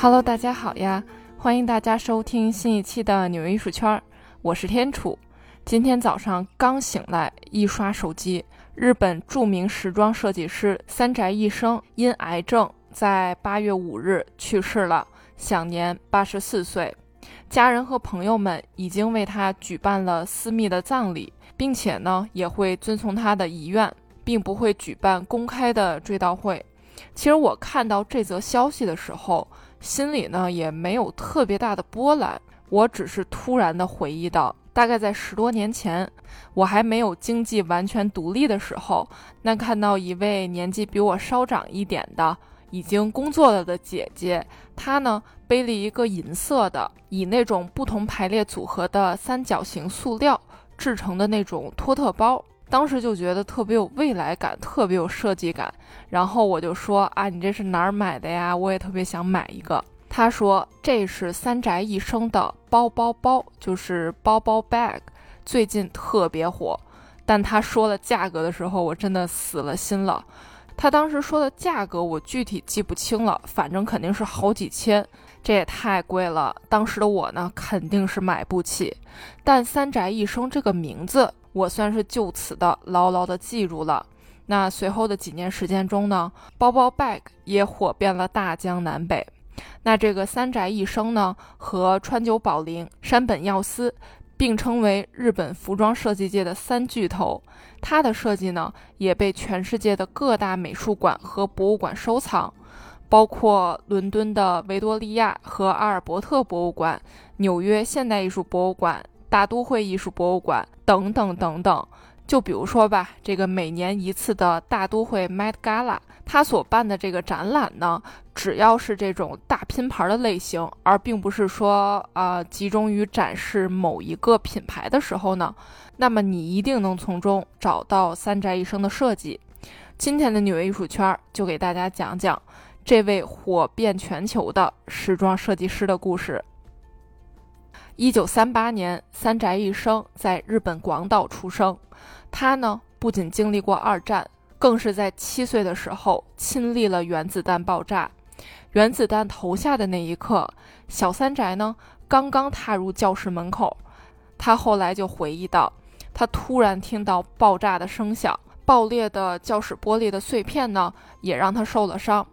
Hello，大家好呀！欢迎大家收听新一期的纽约艺术圈，我是天楚。今天早上刚醒来，一刷手机，日本著名时装设计师三宅一生因癌症在八月五日去世了，享年八十四岁。家人和朋友们已经为他举办了私密的葬礼，并且呢，也会遵从他的遗愿，并不会举办公开的追悼会。其实我看到这则消息的时候，心里呢也没有特别大的波澜，我只是突然的回忆到，大概在十多年前，我还没有经济完全独立的时候，那看到一位年纪比我稍长一点的。已经工作了的姐姐，她呢背了一个银色的，以那种不同排列组合的三角形塑料制成的那种托特包，当时就觉得特别有未来感，特别有设计感。然后我就说啊，你这是哪儿买的呀？我也特别想买一个。他说这是三宅一生的包包包，就是包包 bag，最近特别火。但他说了价格的时候，我真的死了心了。他当时说的价格我具体记不清了，反正肯定是好几千，这也太贵了。当时的我呢，肯定是买不起。但三宅一生这个名字，我算是就此的牢牢的记住了。那随后的几年时间中呢，包包 bag 也火遍了大江南北。那这个三宅一生呢，和川久保玲、山本耀司。并称为日本服装设计界的三巨头，他的设计呢也被全世界的各大美术馆和博物馆收藏，包括伦敦的维多利亚和阿尔伯特博物馆、纽约现代艺术博物馆、大都会艺术博物馆等等等等。就比如说吧，这个每年一次的大都会 Met Gala，他所办的这个展览呢，只要是这种大拼盘的类型，而并不是说啊集中于展示某一个品牌的时候呢，那么你一定能从中找到三宅一生的设计。今天的纽约艺术圈就给大家讲讲这位火遍全球的时装设计师的故事。一九三八年，三宅一生在日本广岛出生。他呢，不仅经历过二战，更是在七岁的时候亲历了原子弹爆炸。原子弹投下的那一刻，小三宅呢刚刚踏入教室门口。他后来就回忆到，他突然听到爆炸的声响，爆裂的教室玻璃的碎片呢，也让他受了伤。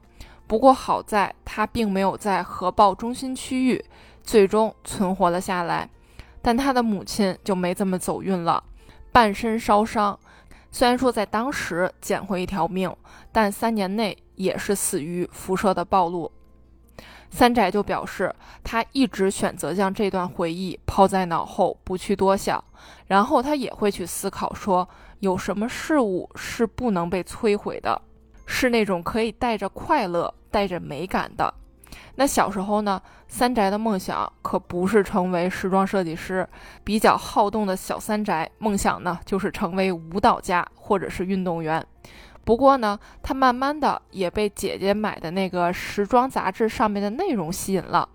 不过好在他并没有在核爆中心区域。最终存活了下来，但他的母亲就没这么走运了，半身烧伤。虽然说在当时捡回一条命，但三年内也是死于辐射的暴露。三宅就表示，他一直选择将这段回忆抛在脑后，不去多想。然后他也会去思考，说有什么事物是不能被摧毁的，是那种可以带着快乐、带着美感的。那小时候呢，三宅的梦想可不是成为时装设计师。比较好动的小三宅，梦想呢就是成为舞蹈家或者是运动员。不过呢，他慢慢的也被姐姐买的那个时装杂志上面的内容吸引了，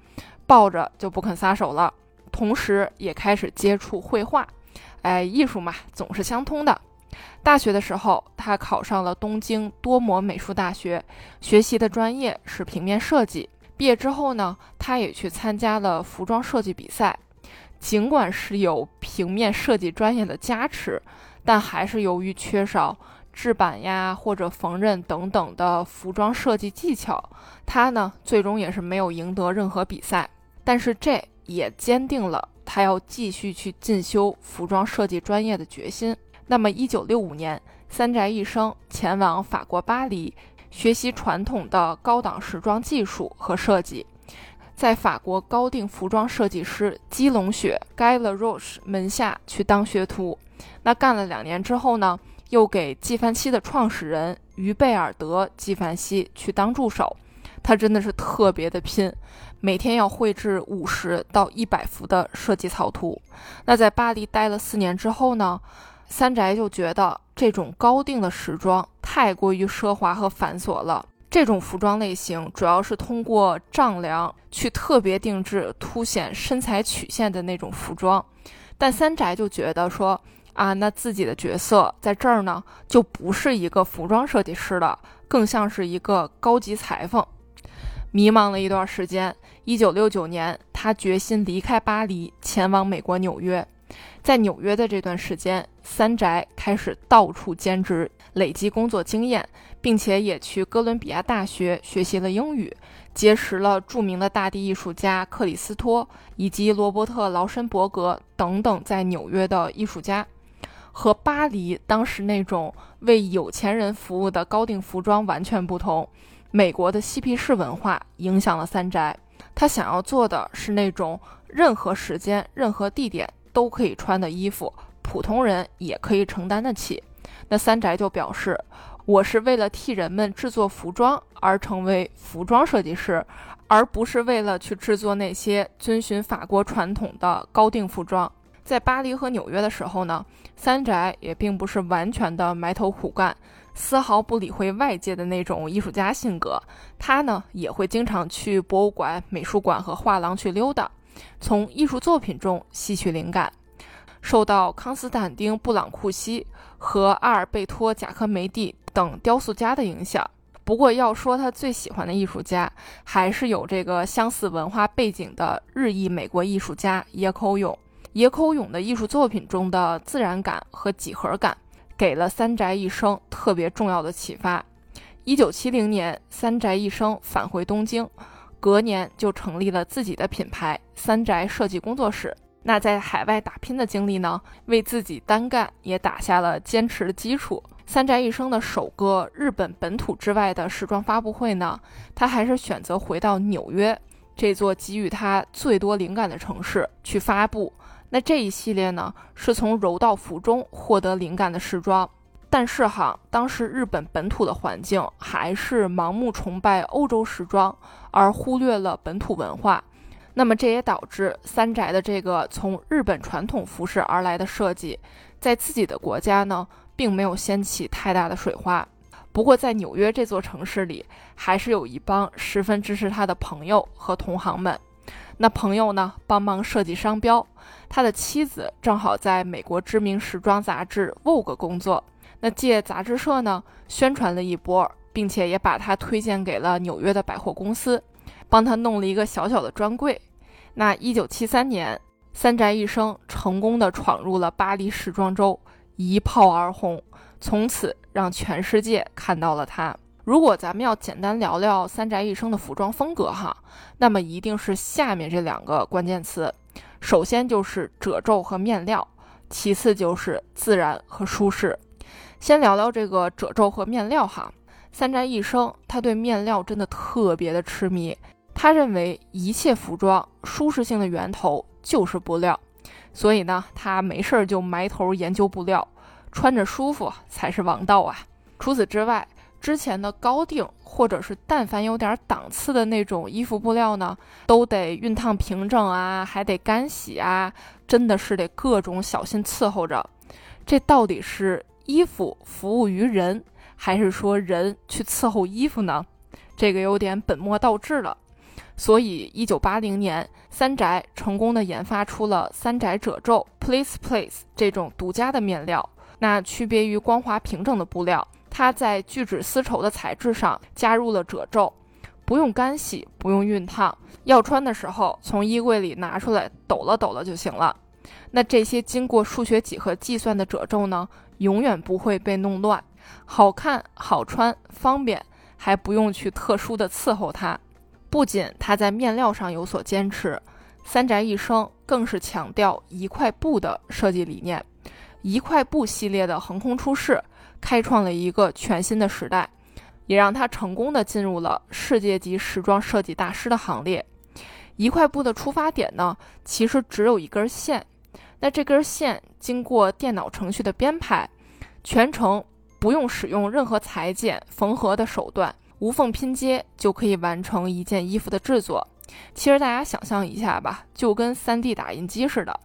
抱着就不肯撒手了。同时也开始接触绘画。哎，艺术嘛，总是相通的。大学的时候，他考上了东京多摩美术大学，学习的专业是平面设计。毕业之后呢，他也去参加了服装设计比赛。尽管是有平面设计专业的加持，但还是由于缺少制版呀或者缝纫等等的服装设计技巧，他呢最终也是没有赢得任何比赛。但是这也坚定了他要继续去进修服装设计专业的决心。那么，一九六五年，三宅一生前往法国巴黎。学习传统的高档时装技术和设计，在法国高定服装设计师基隆雪 （Guy La Roche） 门下去当学徒。那干了两年之后呢，又给纪梵希的创始人于贝尔德·纪梵希去当助手。他真的是特别的拼，每天要绘制五十到一百幅的设计草图。那在巴黎待了四年之后呢？三宅就觉得这种高定的时装太过于奢华和繁琐了。这种服装类型主要是通过丈量去特别定制凸显身材曲线的那种服装，但三宅就觉得说啊，那自己的角色在这儿呢，就不是一个服装设计师了，更像是一个高级裁缝。迷茫了一段时间。一九六九年，他决心离开巴黎，前往美国纽约。在纽约的这段时间，三宅开始到处兼职，累积工作经验，并且也去哥伦比亚大学学习了英语，结识了著名的大地艺术家克里斯托以及罗伯特劳申伯格等等在纽约的艺术家。和巴黎当时那种为有钱人服务的高定服装完全不同，美国的嬉皮士文化影响了三宅。他想要做的是那种任何时间、任何地点。都可以穿的衣服，普通人也可以承担得起。那三宅就表示，我是为了替人们制作服装而成为服装设计师，而不是为了去制作那些遵循法国传统的高定服装。在巴黎和纽约的时候呢，三宅也并不是完全的埋头苦干，丝毫不理会外界的那种艺术家性格。他呢，也会经常去博物馆、美术馆和画廊去溜达。从艺术作品中吸取灵感，受到康斯坦丁·布朗库西和阿尔贝托·贾科梅蒂等雕塑家的影响。不过，要说他最喜欢的艺术家，还是有这个相似文化背景的日裔美国艺术家野口勇。野口勇的艺术作品中的自然感和几何感，给了三宅一生特别重要的启发。一九七零年，三宅一生返回东京。隔年就成立了自己的品牌三宅设计工作室。那在海外打拼的经历呢，为自己单干也打下了坚持的基础。三宅一生的首个日本本土之外的时装发布会呢，他还是选择回到纽约这座给予他最多灵感的城市去发布。那这一系列呢，是从柔道服中获得灵感的时装。但是哈，当时日本本土的环境还是盲目崇拜欧洲时装，而忽略了本土文化。那么这也导致三宅的这个从日本传统服饰而来的设计，在自己的国家呢，并没有掀起太大的水花。不过在纽约这座城市里，还是有一帮十分支持他的朋友和同行们。那朋友呢，帮忙设计商标。他的妻子正好在美国知名时装杂志《Vogue》工作。那借杂志社呢宣传了一波，并且也把他推荐给了纽约的百货公司，帮他弄了一个小小的专柜。那一九七三年，三宅一生成功的闯入了巴黎时装周，一炮而红，从此让全世界看到了他。如果咱们要简单聊聊三宅一生的服装风格哈，那么一定是下面这两个关键词，首先就是褶皱和面料，其次就是自然和舒适。先聊聊这个褶皱和面料哈。三宅一生他对面料真的特别的痴迷，他认为一切服装舒适性的源头就是布料，所以呢，他没事儿就埋头研究布料，穿着舒服才是王道啊。除此之外，之前的高定或者是但凡有点档次的那种衣服布料呢，都得熨烫平整啊，还得干洗啊，真的是得各种小心伺候着。这到底是？衣服服务于人，还是说人去伺候衣服呢？这个有点本末倒置了。所以，一九八零年，三宅成功的研发出了三宅褶皱 （Please Please） 这种独家的面料。那区别于光滑平整的布料，它在聚酯丝绸的材质上加入了褶皱，不用干洗，不用熨烫，要穿的时候从衣柜里拿出来抖了抖了就行了。那这些经过数学几何计算的褶皱呢？永远不会被弄乱，好看、好穿、方便，还不用去特殊的伺候它。不仅它在面料上有所坚持，三宅一生更是强调一块布的设计理念。一块布系列的横空出世，开创了一个全新的时代，也让他成功的进入了世界级时装设计大师的行列。一块布的出发点呢，其实只有一根线。那这根线经过电脑程序的编排，全程不用使用任何裁剪、缝合的手段，无缝拼接就可以完成一件衣服的制作。其实大家想象一下吧，就跟 3D 打印机似的。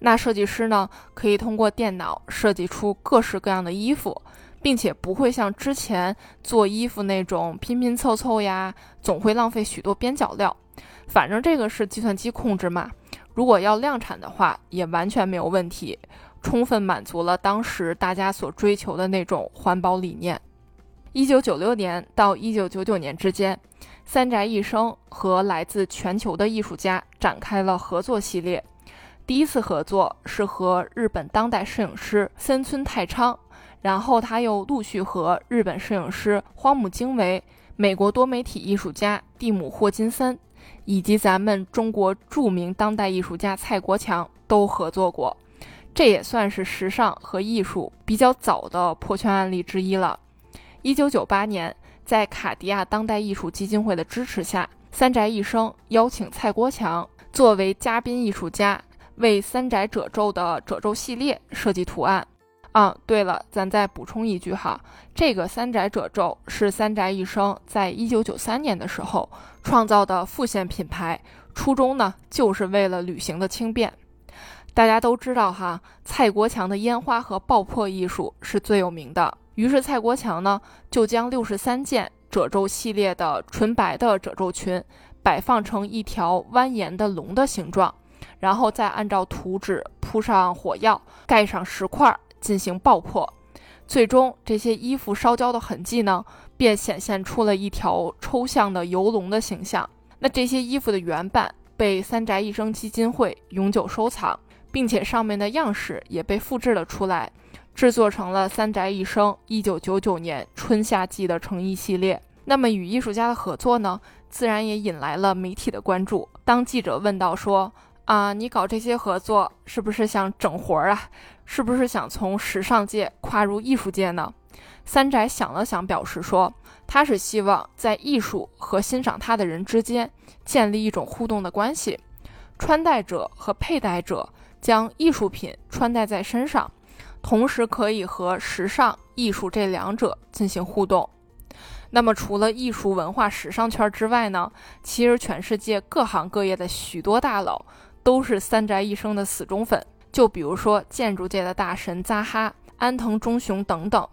那设计师呢，可以通过电脑设计出各式各样的衣服，并且不会像之前做衣服那种拼拼凑凑呀，总会浪费许多边角料。反正这个是计算机控制嘛。如果要量产的话，也完全没有问题，充分满足了当时大家所追求的那种环保理念。一九九六年到一九九九年之间，三宅一生和来自全球的艺术家展开了合作系列。第一次合作是和日本当代摄影师森村太昌，然后他又陆续和日本摄影师荒木经惟、美国多媒体艺术家蒂姆霍金森，以及咱们中国著名当代艺术家蔡国强都合作过。这也算是时尚和艺术比较早的破圈案例之一了。一九九八年，在卡地亚当代艺术基金会的支持下，三宅一生邀请蔡国强作为嘉宾艺术家，为三宅褶皱的褶皱系列设计图案。啊，对了，咱再补充一句哈，这个三宅褶皱是三宅一生在一九九三年的时候创造的副线品牌，初衷呢就是为了旅行的轻便。大家都知道哈，蔡国强的烟花和爆破艺术是最有名的。于是蔡国强呢，就将六十三件褶皱系列的纯白的褶皱裙摆放成一条蜿蜒的龙的形状，然后再按照图纸铺上火药，盖上石块进行爆破。最终，这些衣服烧焦的痕迹呢，便显现出了一条抽象的游龙的形象。那这些衣服的原版被三宅一生基金会永久收藏。并且上面的样式也被复制了出来，制作成了三宅一生一九九九年春夏季的成衣系列。那么与艺术家的合作呢，自然也引来了媒体的关注。当记者问到说：“啊，你搞这些合作是不是想整活儿啊？是不是想从时尚界跨入艺术界呢？”三宅想了想，表示说：“他是希望在艺术和欣赏他的人之间建立一种互动的关系，穿戴者和佩戴者。”将艺术品穿戴在身上，同时可以和时尚艺术这两者进行互动。那么，除了艺术文化时尚圈之外呢？其实全世界各行各业的许多大佬都是三宅一生的死忠粉。就比如说建筑界的大神扎哈、安藤忠雄等等。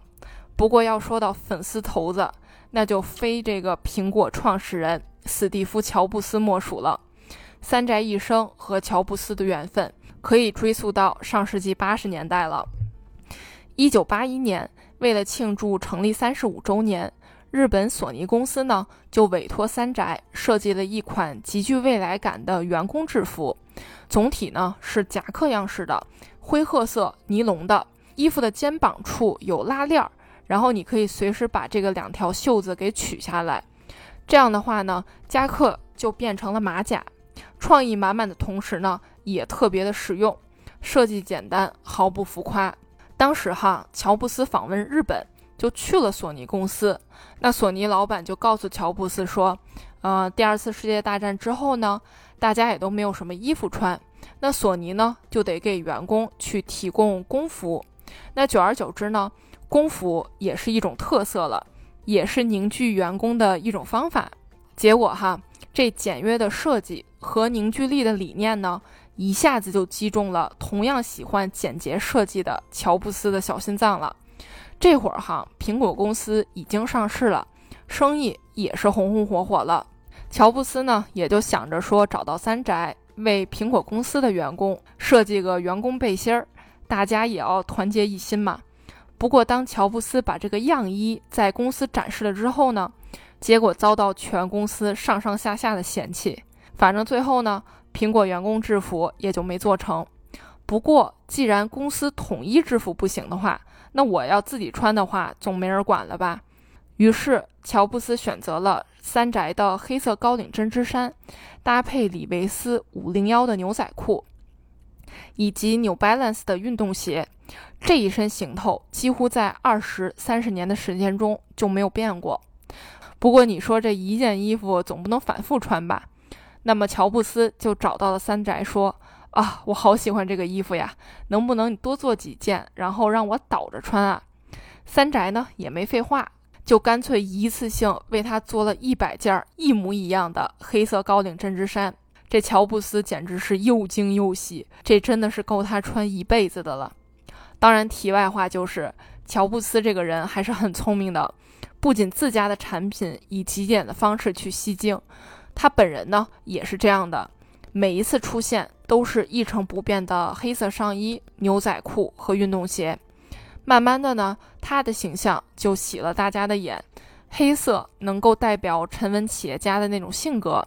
不过要说到粉丝头子，那就非这个苹果创始人史蒂夫·乔布斯莫属了。三宅一生和乔布斯的缘分。可以追溯到上世纪八十年代了。一九八一年，为了庆祝成立三十五周年，日本索尼公司呢就委托三宅设计了一款极具未来感的员工制服。总体呢是夹克样式的，灰褐色尼龙的，衣服的肩膀处有拉链儿，然后你可以随时把这个两条袖子给取下来。这样的话呢，夹克就变成了马甲。创意满满的同时呢。也特别的实用，设计简单，毫不浮夸。当时哈，乔布斯访问日本，就去了索尼公司。那索尼老板就告诉乔布斯说：“呃，第二次世界大战之后呢，大家也都没有什么衣服穿，那索尼呢就得给员工去提供工服。那久而久之呢，工服也是一种特色了，也是凝聚员工的一种方法。结果哈，这简约的设计和凝聚力的理念呢。”一下子就击中了同样喜欢简洁设计的乔布斯的小心脏了。这会儿哈，苹果公司已经上市了，生意也是红红火火了。乔布斯呢，也就想着说找到三宅，为苹果公司的员工设计个员工背心儿，大家也要团结一心嘛。不过，当乔布斯把这个样衣在公司展示了之后呢，结果遭到全公司上上下下的嫌弃。反正最后呢。苹果员工制服也就没做成。不过，既然公司统一制服不行的话，那我要自己穿的话，总没人管了吧？于是，乔布斯选择了三宅的黑色高领针织衫，搭配李维斯五零幺的牛仔裤，以及 New Balance 的运动鞋。这一身行头几乎在二十三十年的时间中就没有变过。不过，你说这一件衣服总不能反复穿吧？那么乔布斯就找到了三宅，说：“啊，我好喜欢这个衣服呀，能不能你多做几件，然后让我倒着穿啊？”三宅呢也没废话，就干脆一次性为他做了一百件一模一样的黑色高领针织衫。这乔布斯简直是又惊又喜，这真的是够他穿一辈子的了。当然，题外话就是，乔布斯这个人还是很聪明的，不仅自家的产品以极简的方式去吸睛。他本人呢也是这样的，每一次出现都是一成不变的黑色上衣、牛仔裤和运动鞋。慢慢的呢，他的形象就洗了大家的眼。黑色能够代表沉稳企业家的那种性格，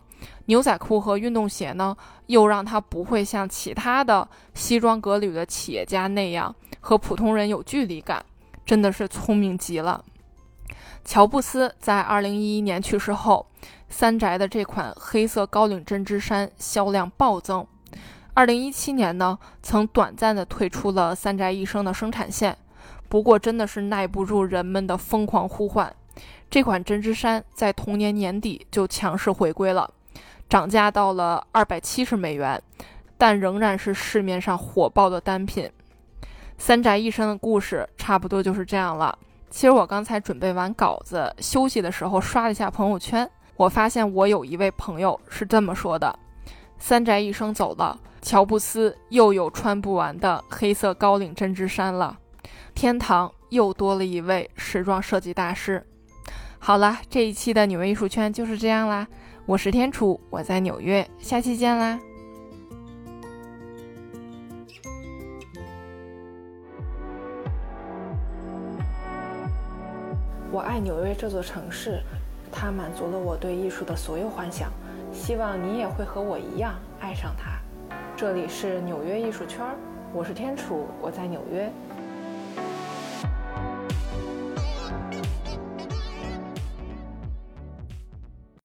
牛仔裤和运动鞋呢，又让他不会像其他的西装革履的企业家那样和普通人有距离感，真的是聪明极了。乔布斯在二零一一年去世后，三宅的这款黑色高领针织衫销量暴增。二零一七年呢，曾短暂的退出了三宅一生的生产线，不过真的是耐不住人们的疯狂呼唤。这款针织衫在同年年底就强势回归了，涨价到了二百七十美元，但仍然是市面上火爆的单品。三宅一生的故事差不多就是这样了。其实我刚才准备完稿子休息的时候刷了一下朋友圈，我发现我有一位朋友是这么说的：三宅一生走了，乔布斯又有穿不完的黑色高领针织衫了，天堂又多了一位时装设计大师。好了，这一期的纽约艺术圈就是这样啦。我是天楚，我在纽约，下期见啦。我爱纽约这座城市，它满足了我对艺术的所有幻想。希望你也会和我一样爱上它。这里是纽约艺术圈，我是天楚，我在纽约。